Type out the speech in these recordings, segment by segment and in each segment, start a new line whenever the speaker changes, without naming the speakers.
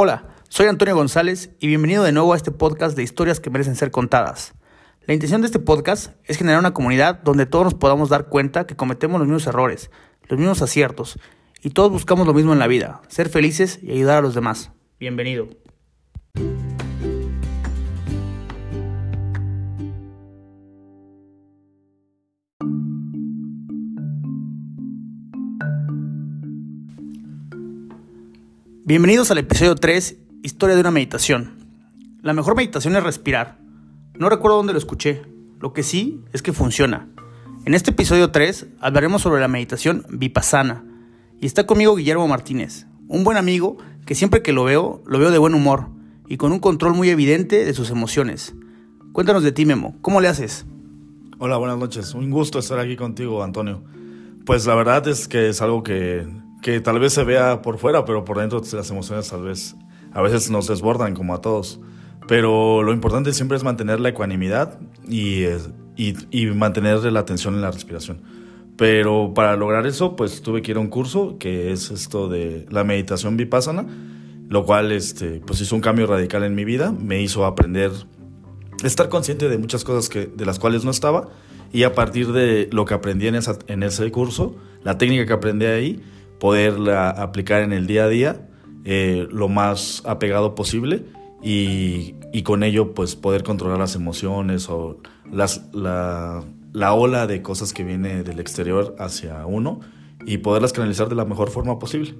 Hola, soy Antonio González y bienvenido de nuevo a este podcast de historias que merecen ser contadas. La intención de este podcast es generar una comunidad donde todos nos podamos dar cuenta que cometemos los mismos errores, los mismos aciertos y todos buscamos lo mismo en la vida, ser felices y ayudar a los demás. Bienvenido. Bienvenidos al episodio 3, Historia de una meditación. La mejor meditación es respirar. No recuerdo dónde lo escuché. Lo que sí es que funciona. En este episodio 3 hablaremos sobre la meditación vipassana. Y está conmigo Guillermo Martínez, un buen amigo que siempre que lo veo, lo veo de buen humor y con un control muy evidente de sus emociones. Cuéntanos de ti, Memo. ¿Cómo le haces?
Hola, buenas noches. Un gusto estar aquí contigo, Antonio. Pues la verdad es que es algo que que tal vez se vea por fuera, pero por dentro las emociones tal vez a veces nos desbordan como a todos. Pero lo importante siempre es mantener la ecuanimidad y, y, y mantener la atención en la respiración. Pero para lograr eso, pues tuve que ir a un curso que es esto de la meditación vipassana, lo cual este, pues hizo un cambio radical en mi vida, me hizo aprender, estar consciente de muchas cosas que, de las cuales no estaba y a partir de lo que aprendí en, esa, en ese curso, la técnica que aprendí ahí, poderla aplicar en el día a día eh, lo más apegado posible y, y, con ello pues poder controlar las emociones o las, la, la, ola de cosas que viene del exterior hacia uno y poderlas canalizar de la mejor forma posible.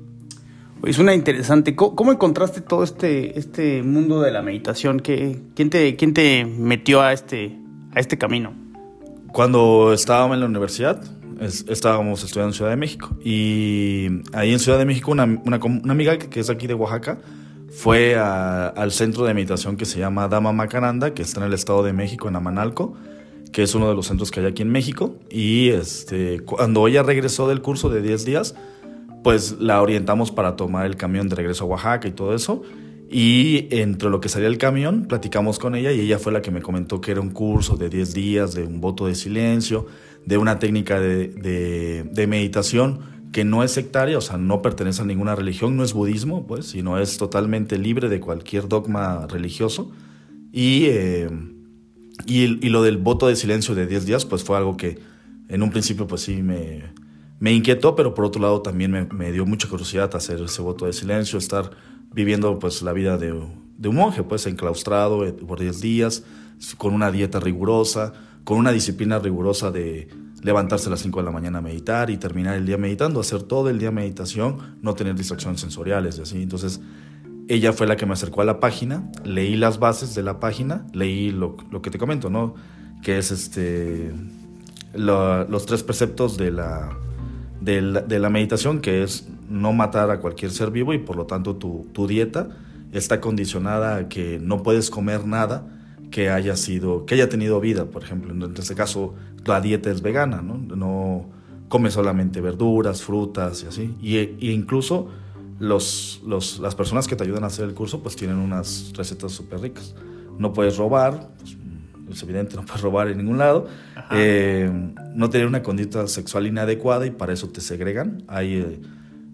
Es una interesante. ¿Cómo, encontraste todo este, este mundo de la meditación? ¿Qué, quién, te, ¿Quién te metió a este, a este camino?
Cuando estábamos en la universidad, estábamos estudiando en Ciudad de México. Y ahí en Ciudad de México, una, una, amiga que, es aquí de Oaxaca fue al centro de meditación que se llama Dama Macaranda, que está en el Estado de México, en Amanalco, que es uno de los centros que hay aquí en México. Y este, cuando ella regresó del curso de 10 días, pues la orientamos para tomar el camión de regreso a Oaxaca y todo eso. Y entre lo que salía el camión, platicamos con ella y ella fue la que me comentó que era un curso de 10 días, de un voto de silencio, de una técnica de, de, meditación que no es sectaria, o sea, no pertenece a ninguna religión, no es budismo, pues, sino es totalmente libre de cualquier dogma religioso. Y, eh, y, y, lo del voto de silencio de 10 días, pues fue algo que en un principio, pues sí, me, me inquietó, pero por otro lado también me, me, dio mucha curiosidad hacer ese voto de silencio, estar viviendo pues la vida de, de un monje, pues enclaustrado eh, por 10 días, con una dieta rigurosa, con una disciplina rigurosa de levantarse a las 5 de la mañana a meditar y terminar el día meditando, hacer todo el día meditación, no tener distracciones sensoriales así. Entonces, ella fue la que me acercó a la página, leí las bases de la página, leí lo, que te comento, ¿no? Que es este, los tres preceptos de la, de la, de la, meditación, que es no matar a cualquier ser vivo y por lo tanto tu, tu dieta está condicionada a que no puedes comer nada que haya sido, que haya tenido vida, por ejemplo. En este caso, la dieta es vegana, ¿no? No come solamente verduras, frutas y así. Y, incluso los, los, las personas que te ayudan a hacer el curso, pues tienen unas recetas súper ricas. No puedes robar, pues, es evidente, no puedes robar en ningún lado. Eh, no tener una conducta sexual inadecuada y para eso te segregan. Hay... Eh,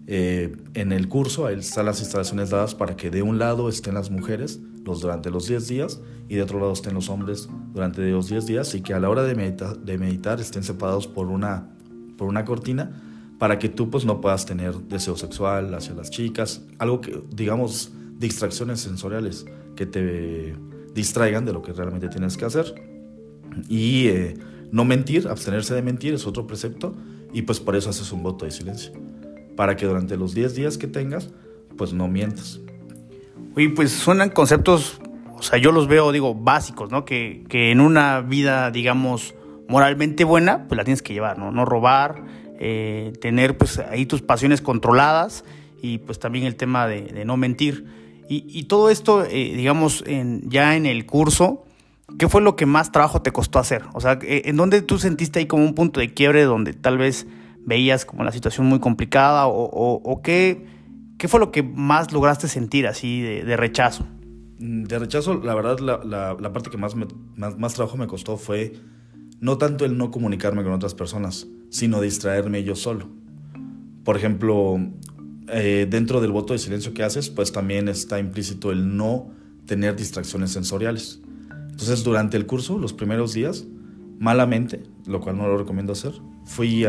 eh, en el curso ahí están las instalaciones dadas para que de un lado estén las mujeres los, durante los 10 días y de otro lado estén los hombres durante los 10 días y que a la hora de, de meditar estén separados por una, por una cortina para que tú pues no puedas tener deseo sexual hacia las chicas, algo que digamos distracciones sensoriales que te distraigan de lo que realmente tienes que hacer. Y eh, no mentir, abstenerse de mentir es otro precepto y pues por eso haces un voto de silencio. Para que durante los 10 días que tengas, pues no mientas.
Oye, pues suenan conceptos, o sea, yo los veo, digo, básicos, ¿no? Que, que en una vida, digamos, moralmente buena, pues la tienes que llevar, ¿no? No robar, eh, tener pues ahí tus pasiones controladas y pues también el tema de, no mentir. Y, y todo esto, eh, digamos, en, ya en el curso, ¿qué fue lo que más trabajo te costó hacer? O sea, ¿en dónde tú sentiste ahí como un punto de quiebre donde tal vez veías como la situación muy complicada o, o, qué, qué, fue lo que más lograste sentir así de, rechazo?
Mm, de rechazo, la verdad, la, parte que más, más, más, trabajo me costó fue no tanto el no comunicarme con otras personas, sino distraerme yo solo. Por ejemplo, eh, dentro del voto de silencio que haces, pues también está implícito el no tener distracciones sensoriales. Entonces, durante el curso, los primeros días, malamente, lo cual no lo recomiendo hacer, fui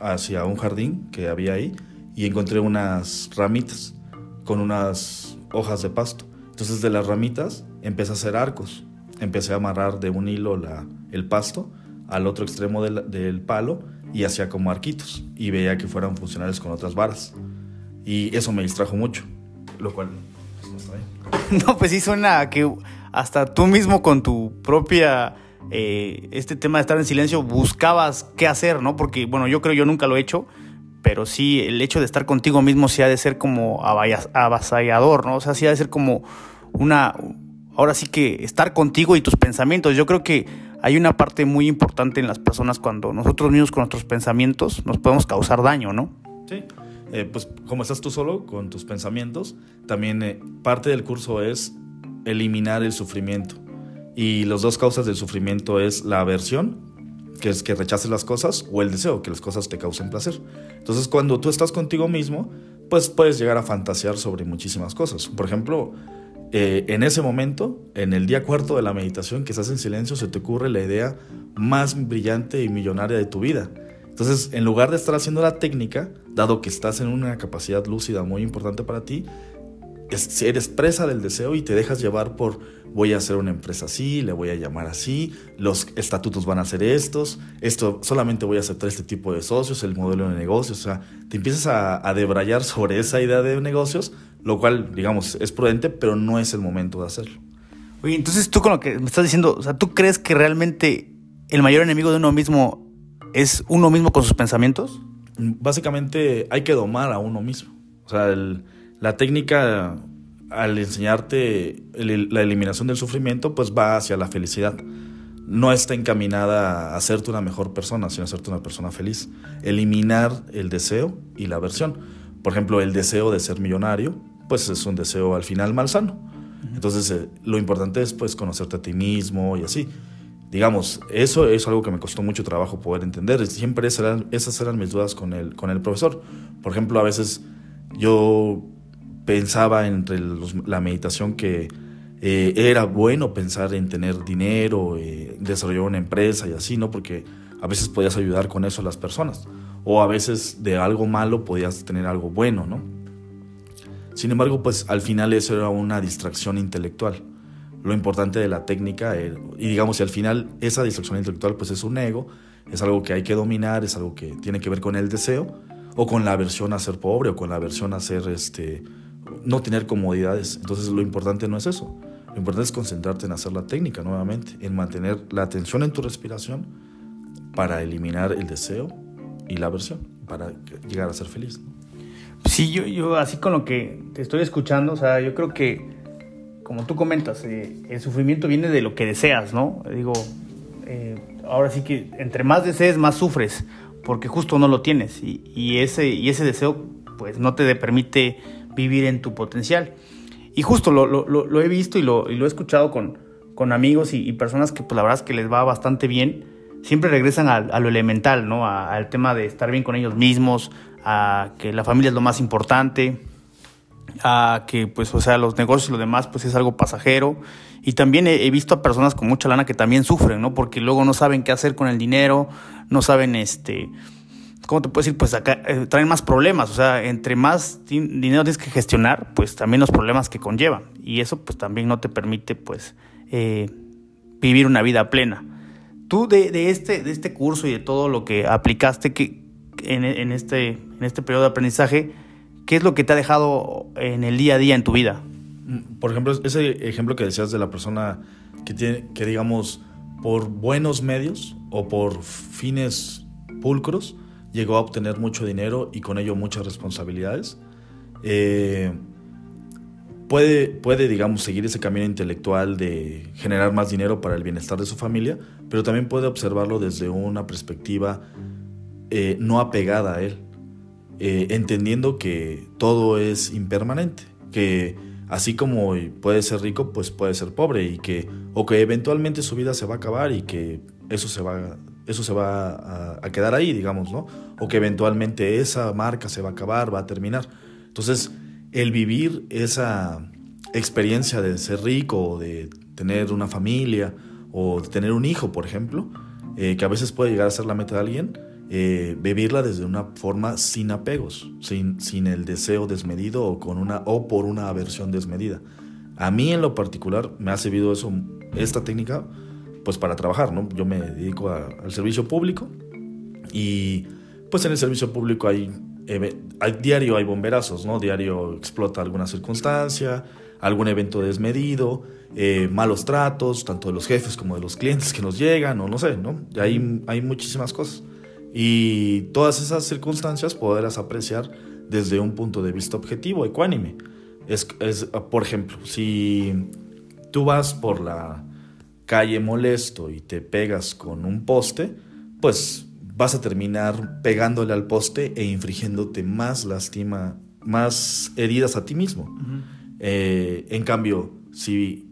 hacia un jardín que había ahí y encontré unas ramitas con unas hojas de pasto. Entonces, de las ramitas empecé a hacer arcos. Empecé a amarrar de un hilo la, el pasto al otro extremo del, del palo y hacía como arquitos y veía que fueran funcionales con otras varas. Y eso me distrajo mucho, lo cual pues, no está
bien. Pues sí suena que hasta tú mismo con tu propia, eh, este tema de estar en silencio, buscabas qué hacer, ¿no? Porque, bueno, yo creo yo nunca lo he hecho, pero sí el hecho de estar contigo mismo sí ha de ser como avasallador, ¿no? O sea, sí ha de ser como una, ahora sí que estar contigo y tus pensamientos. Yo creo que hay una parte muy importante en las personas cuando nosotros mismos con nuestros pensamientos nos podemos causar daño, ¿no?
Sí. Eh, pues como estás tú solo con tus pensamientos, también eh, parte del curso es eliminar el sufrimiento. Y las dos causas del sufrimiento es la aversión, que es que rechaces las cosas, o el deseo, que las cosas te causen placer. Entonces cuando tú estás contigo mismo, pues puedes llegar a fantasear sobre muchísimas cosas. Por ejemplo, eh, en ese momento, en el día cuarto de la meditación, que estás en silencio, se te ocurre la idea más brillante y millonaria de tu vida. Entonces, en lugar de estar haciendo la técnica, dado que estás en una capacidad lúcida muy importante para ti, eres presa del deseo y te dejas llevar por voy a hacer una empresa así, le voy a llamar así, los estatutos van a ser estos, esto solamente voy a aceptar este tipo de socios, el modelo de negocios, o sea, te empiezas a, a debrayar sobre esa idea de negocios lo cual, digamos, es prudente, pero no es el momento de hacerlo.
Oye, entonces tú con lo que me estás diciendo, o sea, ¿tú crees que realmente el mayor enemigo de uno mismo es uno mismo con sus pensamientos?
Básicamente hay que domar a uno mismo. O sea, la técnica al enseñarte la eliminación del sufrimiento, pues va hacia la felicidad. No está encaminada a hacerte una mejor persona, sino a hacerte una persona feliz. Eliminar el deseo y la aversión. Por ejemplo, el deseo de ser millonario, pues es un deseo al final malsano. Entonces, eh, lo importante es pues conocerte a ti mismo y así. Digamos, eso es algo que me costó mucho trabajo poder entender. Siempre esas eran, esas eran mis dudas con el, con el profesor. Por ejemplo, a veces yo pensaba entre la meditación que eh, era bueno pensar en tener dinero, eh, desarrollar una empresa y así, ¿no? Porque a veces podías ayudar con eso a las personas o a veces de algo malo podías tener algo bueno, ¿no? Sin embargo, pues al final eso era una distracción intelectual. Lo importante de la técnica, eh, y digamos, si al final esa distracción intelectual pues es un ego, es algo que hay que dominar, es algo que tiene que ver con el deseo, o con la aversión a ser pobre, o con la aversión a ser, este, no tener comodidades. Entonces lo importante no es eso. Lo importante es concentrarte en hacer la técnica nuevamente, en mantener la atención en tu respiración para eliminar el deseo y la versión para llegar a ser feliz.
Sí, yo, yo así con lo que te estoy escuchando, o sea, yo creo que, como tú comentas, eh, el sufrimiento viene de lo que deseas, ¿no? Digo, eh, ahora sí que entre más desees, más sufres, porque justo no lo tienes y, y, ese, y ese deseo pues no te permite vivir en tu potencial. Y justo lo, lo, he visto y lo, he escuchado con, con amigos y, personas que pues la verdad es que les va bastante bien siempre regresan a, lo elemental, ¿no? al tema de estar bien con ellos mismos, a que la familia es lo más importante, a que, pues, o sea, los negocios y lo demás, pues es algo pasajero. Y también he, visto a personas con mucha lana que también sufren, ¿no? Porque luego no saben qué hacer con el dinero, no saben, este, ¿cómo te puedo decir? Pues acá eh, traen más problemas, o sea, entre más dinero tienes que gestionar, pues también los problemas que conllevan. Y eso, pues también no te permite, pues, eh, vivir una vida plena. Tú de, este, de este curso y de todo lo que aplicaste que, en, este, en este periodo de aprendizaje, ¿qué es lo que te ha dejado en el día a día en tu vida?
Mm, por ejemplo, ese ejemplo que decías de la persona que tiene, que digamos, por buenos medios o por fines pulcros, llegó a obtener mucho dinero y con ello muchas responsabilidades. Eh, puede, puede, digamos, seguir ese camino intelectual de generar más dinero para el bienestar de su familia, pero también puede observarlo desde una perspectiva eh, no apegada a él, eh, entendiendo que todo es impermanente, que así como puede ser rico, pues puede ser pobre y que, o que eventualmente su vida se va a acabar y que eso se va, eso se va a, quedar ahí, digamos, ¿no? O que eventualmente esa marca se va a acabar, va a terminar Entonces, el vivir esa experiencia de ser rico de tener una familia o de tener un hijo, por ejemplo, eh, que a veces puede llegar a ser la meta de alguien, eh, vivirla desde una forma sin apegos, sin, sin el deseo desmedido o, con una, o por una aversión desmedida. A mí en lo particular me ha servido eso, esta técnica pues para trabajar, ¿no? Yo me dedico al servicio público y pues en el servicio público hay, diario hay bomberazos, ¿no? Diario explota alguna circunstancia, algún evento desmedido, eh, malos tratos, tanto de los jefes como de los clientes que nos llegan, o no sé, ¿no? Hay, hay muchísimas cosas. Y todas esas circunstancias podrás apreciar desde un punto de vista objetivo, ecuánime. Es, es, por ejemplo, si tú vas por la calle molesto y te pegas con un poste, pues vas a terminar pegándole al poste e infringiéndote más lastima, más heridas a ti mismo. Eh, en cambio, si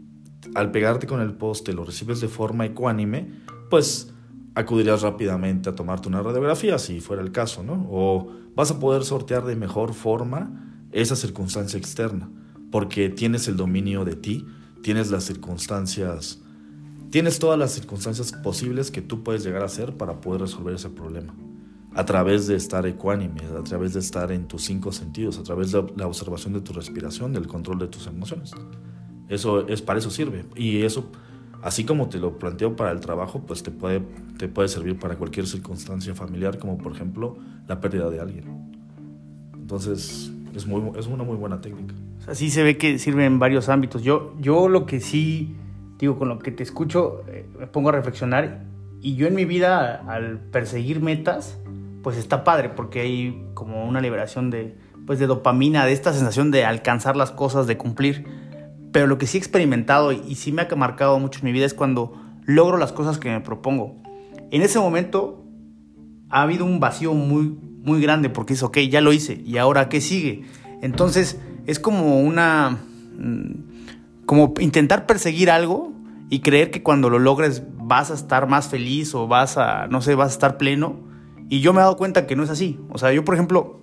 al pegarte con el poste lo recibes de forma ecuánime, pues acudirías rápidamente a tomarte una radiografía si fuera el caso, ¿no? O vas a poder sortear de mejor forma esa circunstancia externa, porque tienes el dominio de ti, tienes las circunstancias, tienes todas las circunstancias posibles que tú puedes llegar a hacer para poder resolver ese problema. A través de estar ecuánime, a través de estar en tus cinco sentidos, a través de la observación de tu respiración, del control de tus emociones. Eso es para eso sirve. Y eso así como te lo planteo para el trabajo, pues te puede, te puede servir para cualquier circunstancia familiar, como por ejemplo la pérdida de alguien. Entonces, es, muy, es una muy buena técnica.
Así se ve que sirve en varios ámbitos. Yo, yo lo que sí, digo, con lo que te escucho, eh, me pongo a reflexionar y yo en mi vida, al perseguir metas, pues está padre, porque hay como una liberación de, pues de dopamina, de esta sensación de alcanzar las cosas, de cumplir pero lo que sí he experimentado y sí me ha marcado mucho en mi vida es cuando logro las cosas que me propongo. En ese momento ha habido un vacío muy, muy grande porque es, ok, ya lo hice, ¿y ahora qué sigue? Entonces es como una... Mm, como intentar perseguir algo y creer que cuando lo logres vas a estar más feliz o vas a, no sé, vas a estar pleno. Y yo me he dado cuenta que no es así. O sea, yo por ejemplo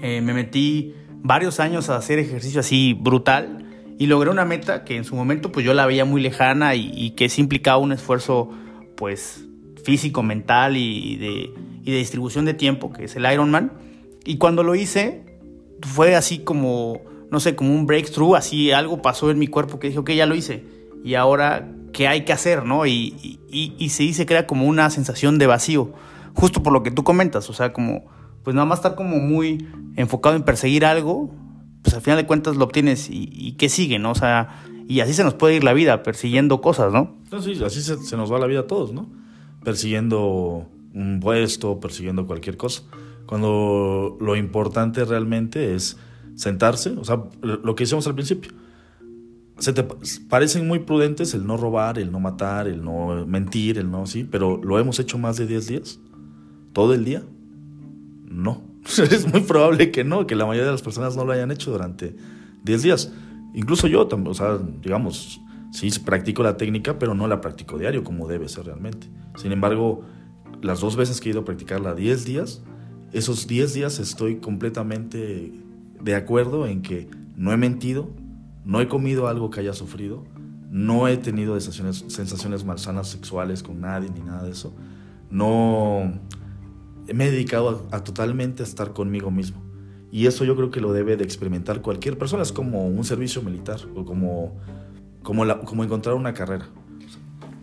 eh, me metí varios años a hacer ejercicio así brutal y logré una meta que en su momento pues yo la veía muy lejana y, que sí implicaba un esfuerzo pues físico, mental y de, y de distribución de tiempo, que es el Ironman. Y cuando lo hice fue así como, no sé, como un breakthrough, así algo pasó en mi cuerpo que dije, ok, ya lo hice. Y ahora, ¿qué hay que hacer? ¿no? Y, y, y se dice, crea como una sensación de vacío, justo por lo que tú comentas, o sea, como, pues nada más estar como muy enfocado en perseguir algo pues al final de cuentas lo obtienes y, qué sigue, ¿no? O sea, y así se nos puede ir la vida, persiguiendo cosas, ¿no?
sí, así se, nos va la vida a todos, ¿no? Persiguiendo un puesto, persiguiendo cualquier cosa. Cuando lo importante realmente es sentarse, o sea, lo que hicimos al principio. Se te parecen muy prudentes el no robar, el no matar, el no mentir, el no, sí, pero ¿lo hemos hecho más de 10 días? ¿Todo el día? No. es muy probable que no, que la mayoría de las personas no lo hayan hecho durante 10 días. Incluso yo, o sea, digamos, sí practico la técnica, pero no la practico diario como debe ser realmente. Sin embargo, las dos veces que he ido a practicarla 10 días, esos 10 días estoy completamente de acuerdo en que no he mentido, no he comido algo que haya sufrido, no he tenido sensaciones, sensaciones malsanas sexuales con nadie ni nada de eso, no me he dedicado a, totalmente a estar conmigo mismo. Y eso yo creo que lo debe de experimentar cualquier persona. Es como un servicio militar o como, como, la, como encontrar una carrera.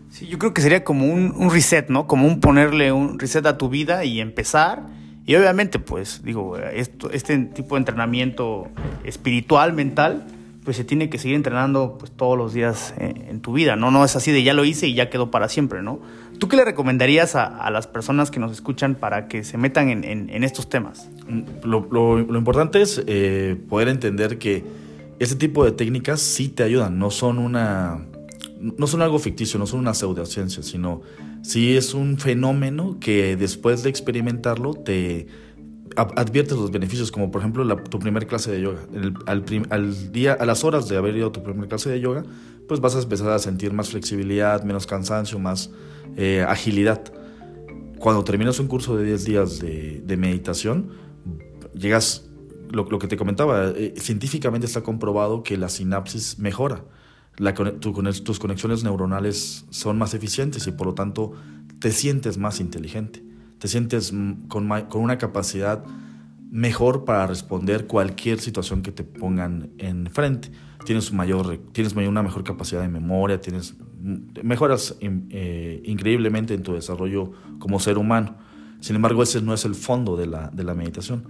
Sí, yo creo que sería como un, un, reset, ¿no? Como un ponerle un reset a tu vida y empezar. Y obviamente, pues, digo, este tipo de entrenamiento espiritual, mental, pues se tiene que seguir entrenando pues, todos los días en, tu vida, ¿no? No es así de ya lo hice y ya quedó para siempre, ¿no? ¿Tú qué le recomendarías a, las personas que nos escuchan para que se metan en, estos temas?
Mm, lo, importante es eh, poder entender que ese tipo de técnicas sí te ayudan, no son una... No son algo ficticio, no son una pseudociencia, sino sí es un fenómeno que después de experimentarlo te, adviertes los beneficios, como por ejemplo tu primer clase de yoga. al, día, a las horas de haber ido a tu primer clase de yoga, pues vas a empezar a sentir más flexibilidad, menos cansancio, más eh, agilidad. Cuando terminas un curso de 10 días de, meditación, llegas lo, que te comentaba, eh, científicamente está comprobado que la sinapsis mejora. Tus conexiones neuronales son más eficientes y por lo tanto te sientes más inteligente, te sientes con, con una capacidad mejor para responder cualquier situación que te pongan enfrente. Tienes, mayor, tienes una mejor capacidad de memoria, tienes, mejoras eh, increíblemente en tu desarrollo como ser humano. Sin embargo, ese no es el fondo de la, de la meditación.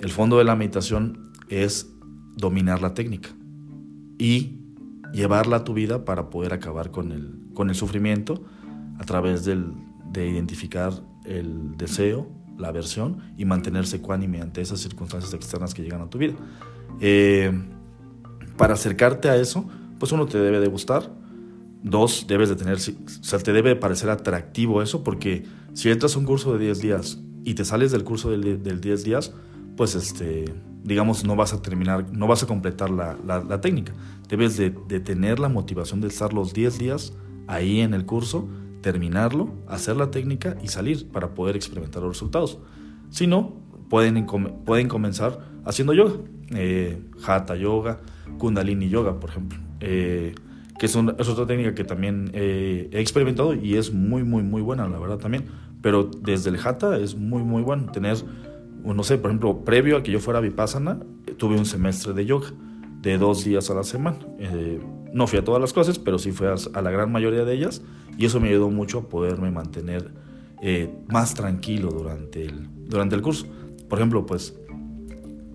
El fondo de la meditación es dominar la técnica y llevarla a tu vida para poder acabar con el, con el sufrimiento a través del, de identificar el deseo, la aversión y mantenerse ecuánime ante esas circunstancias externas que llegan a tu vida. Eh, para acercarte a eso, pues uno te debe de gustar, dos, debes de tener, o sea, te debe parecer atractivo eso, porque si entras a un curso de 10 días y te sales del curso del, del 10 días, pues este, digamos, no vas a terminar, no vas a completar la, la, técnica. Debes de, tener la motivación de estar los 10 días ahí en el curso, terminarlo, hacer la técnica y salir para poder experimentar los resultados. Si no, pueden, pueden comenzar haciendo yoga, eh, hatha yoga, kundalini yoga, por ejemplo. Eh, que es, es, otra técnica que también eh, he experimentado y es muy, muy, muy buena, la verdad también. Pero desde el hatha es muy, muy bueno tener no sé, por ejemplo, previo a que yo fuera vipassana, tuve un semestre de yoga de dos días a la semana. Eh, no fui a todas las clases, pero sí fui a, la gran mayoría de ellas y eso me ayudó mucho a poderme mantener eh, más tranquilo durante el, durante el curso. Por ejemplo, pues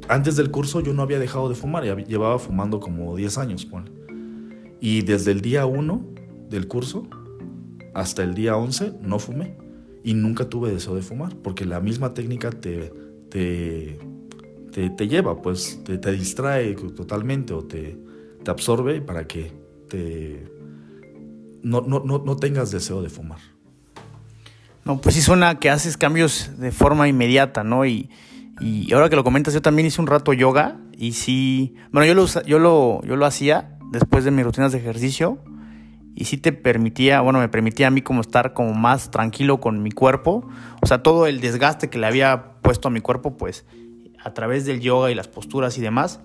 antes del curso yo no había dejado de fumar, ya llevaba fumando como 10 años. Y desde el día 1 del curso hasta el día 11 no fumé y nunca tuve deseo de fumar, porque la misma técnica te, te, te, lleva, pues te, te, distrae totalmente o te, te absorbe para que te, no, no, no, no tengas deseo de fumar.
No, pues sí suena que haces cambios de forma inmediata, ¿no? Y, y ahora que lo comentas, yo también hice un rato yoga y sí, bueno, yo lo, yo lo, yo lo hacía después de mis rutinas de ejercicio y sí te permitía, bueno, me permitía a mí como estar como más tranquilo con mi cuerpo. O sea, todo el desgaste que le había puesto a mi cuerpo, pues a través del yoga y las posturas y demás,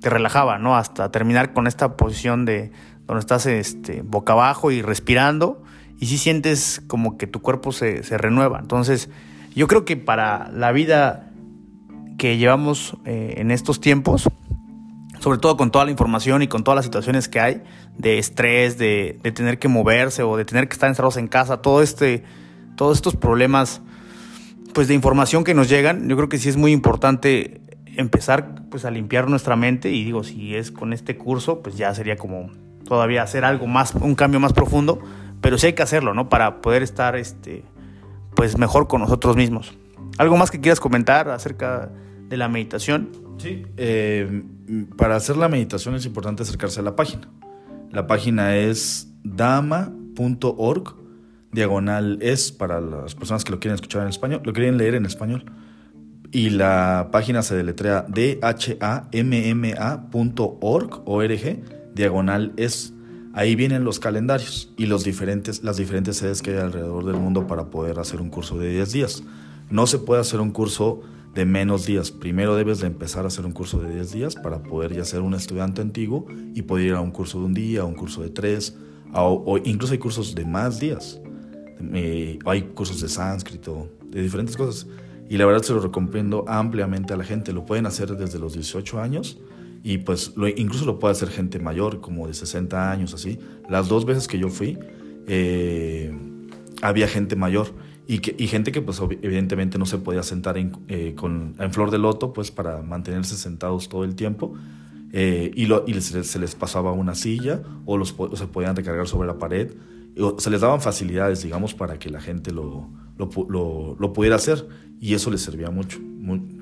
te relajaba, ¿no? Hasta terminar con esta posición de donde estás este, boca abajo y respirando y sí sientes como que tu cuerpo se, se renueva. Entonces, yo creo que para la vida que llevamos eh, en estos tiempos, sobre todo con toda la información y con todas las situaciones que hay de estrés, de, tener que moverse o de tener que estar encerrados en casa, todo este, todos estos problemas pues de información que nos llegan, yo creo que sí es muy importante empezar pues a limpiar nuestra mente y digo, si es con este curso, pues ya sería como todavía hacer algo más, un cambio más profundo, pero sí hay que hacerlo, ¿no? Para poder estar este pues mejor con nosotros mismos. ¿Algo más que quieras comentar acerca de la meditación?
Sí, eh, para hacer la meditación es importante acercarse a la página. La página es dama.org, diagonal es para las personas que lo quieren escuchar en español, lo quieren leer en español. Y la página se deletrea dhamma.org, org, diagonal es. Ahí vienen los calendarios y los diferentes, las diferentes sedes que hay alrededor del mundo para poder hacer un curso de 10 días. No se puede hacer un curso de menos días. Primero debes de empezar a hacer un curso de 10 días para poder ya ser un estudiante antiguo y poder ir a un curso de un día, a un curso de tres, o, incluso hay cursos de más días. Eh, hay cursos de sánscrito, de diferentes cosas. Y la verdad se lo recomiendo ampliamente a la gente. Lo pueden hacer desde los 18 años y pues lo, incluso lo puede hacer gente mayor, como de 60 años, así. Las dos veces que yo fui, eh, había gente mayor y, que, y gente que pues evidentemente no se podía sentar en, eh, con, en flor de loto pues para mantenerse sentados todo el tiempo eh, y, lo, y se, les pasaba una silla o, los, se podían recargar sobre la pared se les daban facilidades digamos para que la gente lo, lo, lo, pudiera hacer y eso les servía mucho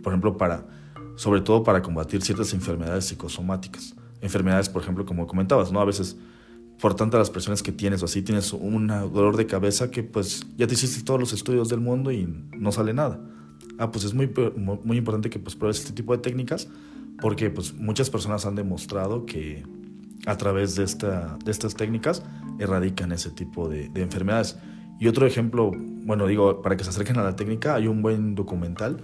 por ejemplo para sobre todo para combatir ciertas enfermedades psicosomáticas enfermedades por ejemplo como comentabas no a veces por tantas las presiones que tienes o así tienes un dolor de cabeza que pues ya te hiciste todos los estudios del mundo y no sale nada. Ah, pues es muy, muy importante que pues pruebes este tipo de técnicas porque pues muchas personas han demostrado que a través de, esta, de estas técnicas erradican ese tipo de, de enfermedades. Y otro ejemplo, bueno, digo, para que se acerquen a la técnica, hay un buen documental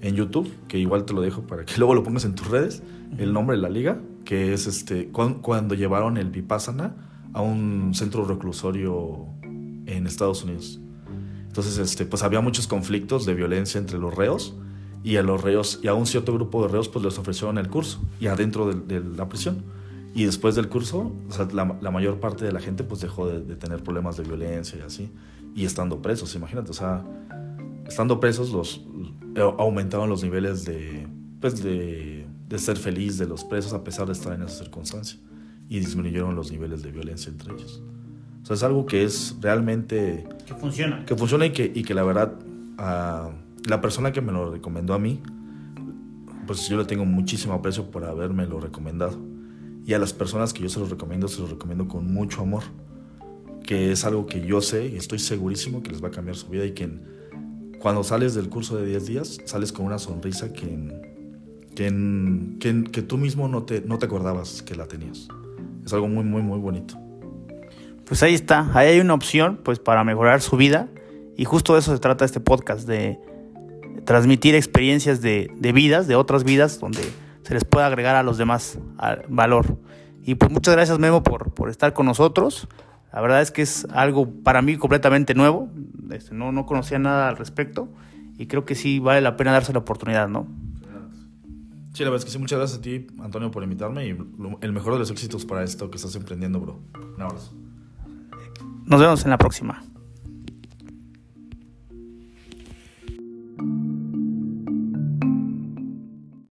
en YouTube, que igual te lo dejo para que luego lo pongas en tus redes, el nombre de la liga, que es este cuando, llevaron el Vipassana a un centro reclusorio en Estados Unidos. Entonces, este, pues había muchos conflictos de violencia entre los reos y a los reos y a un cierto grupo de reos pues les ofrecieron el curso y adentro de, la prisión. Y después del curso, la, mayor parte de la gente pues dejó de, de, tener problemas de violencia y así, y estando presos, imagínate, o sea, estando presos los aumentaron los niveles de, pues de, de ser feliz de los presos a pesar de estar en esa circunstancia y disminuyeron los niveles de violencia entre ellos. O sea, es algo que es realmente...
Que funciona.
Que funciona y que, y que la verdad, uh, la persona que me lo recomendó a mí, pues yo le tengo muchísimo aprecio por haberme lo recomendado. Y a las personas que yo se los recomiendo, se los recomiendo con mucho amor. Que es algo que yo sé y estoy segurísimo que les va a cambiar su vida y que cuando sales del curso de 10 días, sales con una sonrisa que, que, que, tú mismo no te, no te acordabas que la tenías. Es algo muy, muy, muy bonito.
Pues ahí está, ahí hay una opción pues para mejorar su vida y justo de eso se trata este podcast, de transmitir experiencias de, de vidas, de otras vidas, donde se les pueda agregar a los demás valor. Y pues muchas gracias Memo por, por estar con nosotros. La verdad es que es algo para mí completamente nuevo. Este, no, no conocía nada al respecto y creo que sí vale la pena darse la oportunidad, ¿no?
Sí, la verdad es que sí. Muchas gracias a ti, Antonio, por invitarme y el mejor de los éxitos para esto que estás emprendiendo, bro. Un abrazo.
Nos vemos en la próxima.